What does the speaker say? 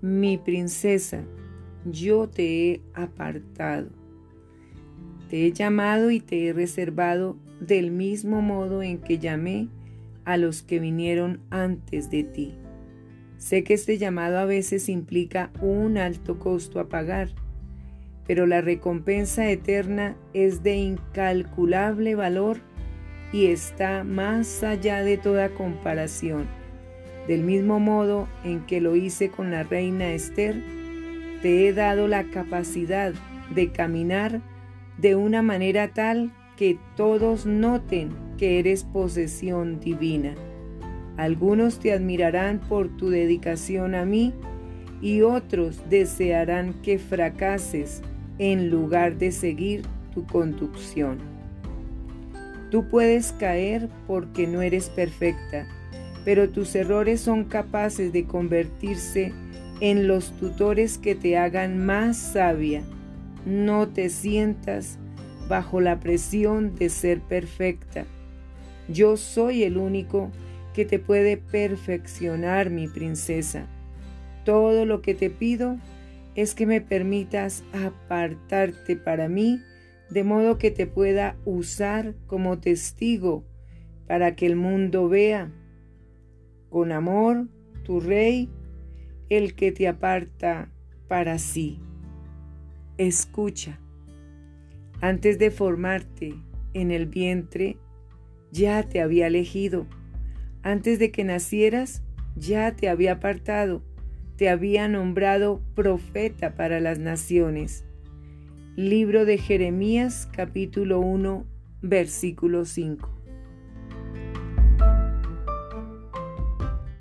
mi princesa, yo te he apartado. Te he llamado y te he reservado del mismo modo en que llamé a los que vinieron antes de ti. Sé que este llamado a veces implica un alto costo a pagar, pero la recompensa eterna es de incalculable valor y está más allá de toda comparación. Del mismo modo en que lo hice con la reina Esther, te he dado la capacidad de caminar de una manera tal que todos noten que eres posesión divina. Algunos te admirarán por tu dedicación a mí y otros desearán que fracases en lugar de seguir tu conducción. Tú puedes caer porque no eres perfecta, pero tus errores son capaces de convertirse en los tutores que te hagan más sabia. No te sientas bajo la presión de ser perfecta. Yo soy el único que te puede perfeccionar, mi princesa. Todo lo que te pido es que me permitas apartarte para mí, de modo que te pueda usar como testigo para que el mundo vea con amor tu rey el que te aparta para sí. Escucha, antes de formarte en el vientre, ya te había elegido. Antes de que nacieras, ya te había apartado, te había nombrado profeta para las naciones. Libro de Jeremías capítulo 1 versículo 5.